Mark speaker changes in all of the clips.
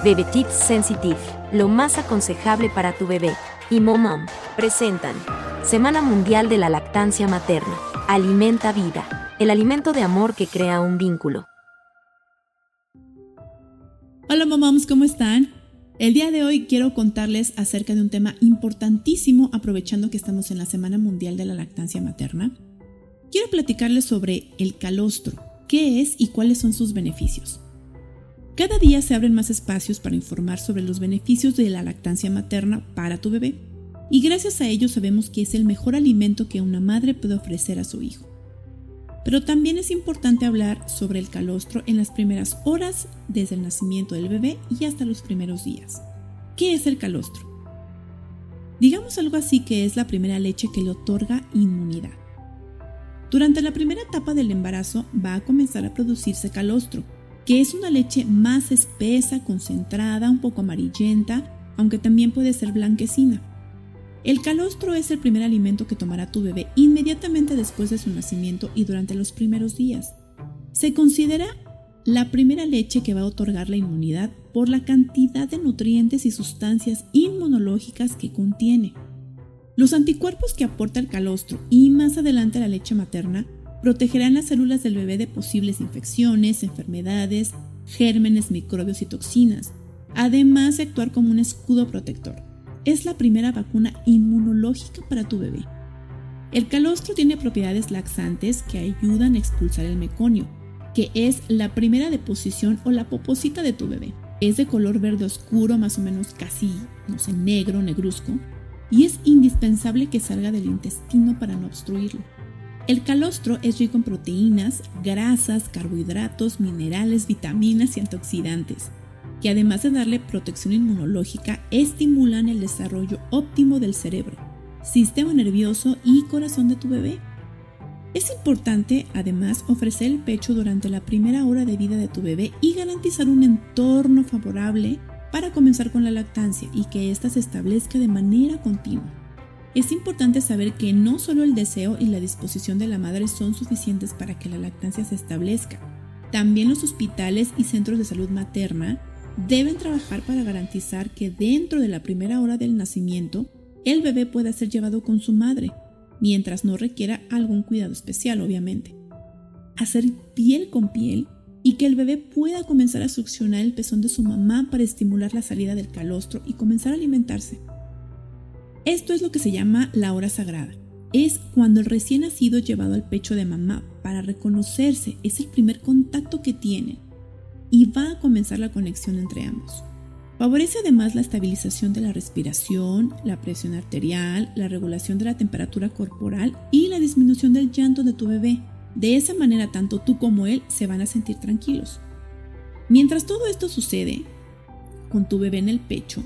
Speaker 1: Bebe Tips Sensitive, lo más aconsejable para tu bebé. Y Momom presentan Semana Mundial de la Lactancia Materna. Alimenta vida, el alimento de amor que crea un vínculo.
Speaker 2: Hola moms, ¿cómo están? El día de hoy quiero contarles acerca de un tema importantísimo aprovechando que estamos en la Semana Mundial de la Lactancia Materna. Quiero platicarles sobre el calostro, qué es y cuáles son sus beneficios. Cada día se abren más espacios para informar sobre los beneficios de la lactancia materna para tu bebé, y gracias a ello sabemos que es el mejor alimento que una madre puede ofrecer a su hijo. Pero también es importante hablar sobre el calostro en las primeras horas desde el nacimiento del bebé y hasta los primeros días. ¿Qué es el calostro? Digamos algo así que es la primera leche que le otorga inmunidad. Durante la primera etapa del embarazo va a comenzar a producirse calostro, que es una leche más espesa, concentrada, un poco amarillenta, aunque también puede ser blanquecina. El calostro es el primer alimento que tomará tu bebé inmediatamente después de su nacimiento y durante los primeros días. Se considera la primera leche que va a otorgar la inmunidad por la cantidad de nutrientes y sustancias inmunológicas que contiene. Los anticuerpos que aporta el calostro y más adelante la leche materna protegerán las células del bebé de posibles infecciones, enfermedades, gérmenes, microbios y toxinas, además de actuar como un escudo protector. Es la primera vacuna inmunológica para tu bebé. El calostro tiene propiedades laxantes que ayudan a expulsar el meconio, que es la primera deposición o la poposita de tu bebé. Es de color verde oscuro, más o menos casi, no sé, negro, negruzco, y es indispensable que salga del intestino para no obstruirlo. El calostro es rico en proteínas, grasas, carbohidratos, minerales, vitaminas y antioxidantes, que además de darle protección inmunológica, estimulan el desarrollo óptimo del cerebro, sistema nervioso y corazón de tu bebé. Es importante, además, ofrecer el pecho durante la primera hora de vida de tu bebé y garantizar un entorno favorable para comenzar con la lactancia y que ésta se establezca de manera continua. Es importante saber que no solo el deseo y la disposición de la madre son suficientes para que la lactancia se establezca. También los hospitales y centros de salud materna deben trabajar para garantizar que dentro de la primera hora del nacimiento el bebé pueda ser llevado con su madre, mientras no requiera algún cuidado especial, obviamente. Hacer piel con piel y que el bebé pueda comenzar a succionar el pezón de su mamá para estimular la salida del calostro y comenzar a alimentarse. Esto es lo que se llama la hora sagrada. Es cuando el recién nacido es llevado al pecho de mamá para reconocerse, es el primer contacto que tiene y va a comenzar la conexión entre ambos. Favorece además la estabilización de la respiración, la presión arterial, la regulación de la temperatura corporal y la disminución del llanto de tu bebé. De esa manera tanto tú como él se van a sentir tranquilos. Mientras todo esto sucede, con tu bebé en el pecho,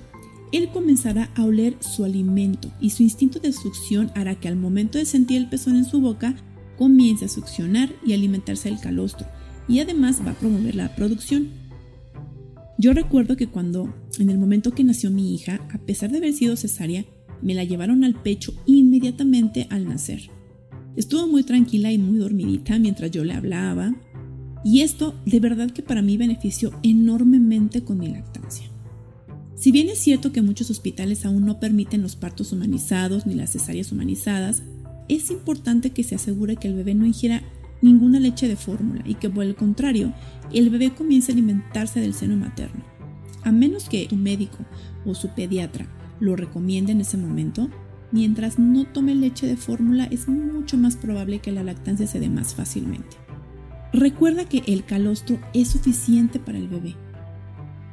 Speaker 2: él comenzará a oler su alimento y su instinto de succión hará que al momento de sentir el pezón en su boca comience a succionar y alimentarse del calostro y además va a promover la producción. Yo recuerdo que cuando, en el momento que nació mi hija, a pesar de haber sido cesárea, me la llevaron al pecho inmediatamente al nacer. Estuvo muy tranquila y muy dormidita mientras yo le hablaba, y esto de verdad que para mí benefició enormemente con mi lactancia. Si bien es cierto que muchos hospitales aún no permiten los partos humanizados ni las cesáreas humanizadas, es importante que se asegure que el bebé no ingiera ninguna leche de fórmula y que por el contrario, el bebé comience a alimentarse del seno materno. A menos que tu médico o su pediatra lo recomiende en ese momento, mientras no tome leche de fórmula es mucho más probable que la lactancia se dé más fácilmente. Recuerda que el calostro es suficiente para el bebé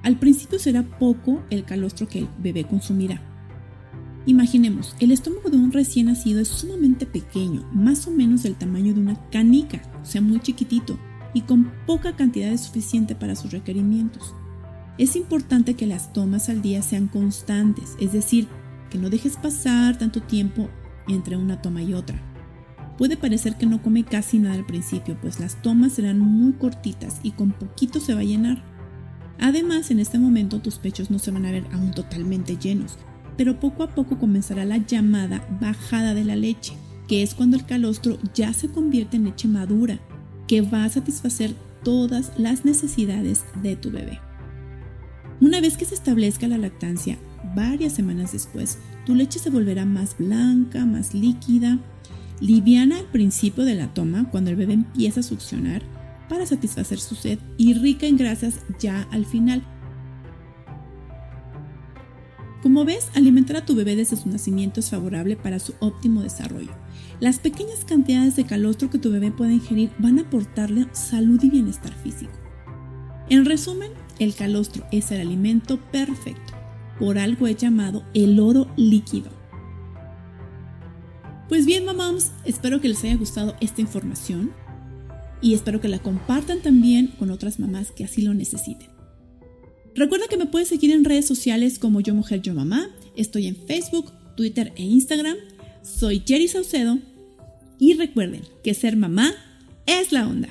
Speaker 2: al principio será poco el calostro que el bebé consumirá. Imaginemos, el estómago de un recién nacido es sumamente pequeño, más o menos del tamaño de una canica, o sea, muy chiquitito, y con poca cantidad de suficiente para sus requerimientos. Es importante que las tomas al día sean constantes, es decir, que no dejes pasar tanto tiempo entre una toma y otra. Puede parecer que no come casi nada al principio, pues las tomas serán muy cortitas y con poquito se va a llenar. Además, en este momento tus pechos no se van a ver aún totalmente llenos, pero poco a poco comenzará la llamada bajada de la leche, que es cuando el calostro ya se convierte en leche madura, que va a satisfacer todas las necesidades de tu bebé. Una vez que se establezca la lactancia, varias semanas después, tu leche se volverá más blanca, más líquida, liviana al principio de la toma, cuando el bebé empieza a succionar para satisfacer su sed, y rica en grasas ya al final. Como ves, alimentar a tu bebé desde su nacimiento es favorable para su óptimo desarrollo. Las pequeñas cantidades de calostro que tu bebé puede ingerir van a aportarle salud y bienestar físico. En resumen, el calostro es el alimento perfecto. Por algo es llamado el oro líquido. Pues bien, mamás, espero que les haya gustado esta información y espero que la compartan también con otras mamás que así lo necesiten. Recuerda que me puedes seguir en redes sociales como Yo Mujer Yo Mamá. Estoy en Facebook, Twitter e Instagram. Soy Jerry Saucedo. Y recuerden que ser mamá es la onda.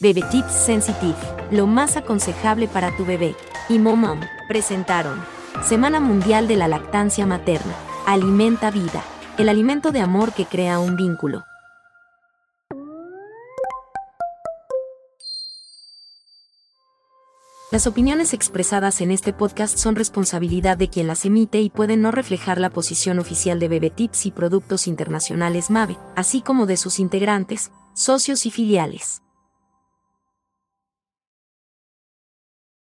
Speaker 1: Bebe Tips Sensitive, lo más aconsejable para tu bebé. Y Momom presentaron Semana Mundial de la Lactancia Materna. Alimenta vida, el alimento de amor que crea un vínculo. Las opiniones expresadas en este podcast son responsabilidad de quien las emite y pueden no reflejar la posición oficial de Bebetips y Productos Internacionales MAVE, así como de sus integrantes, socios y filiales.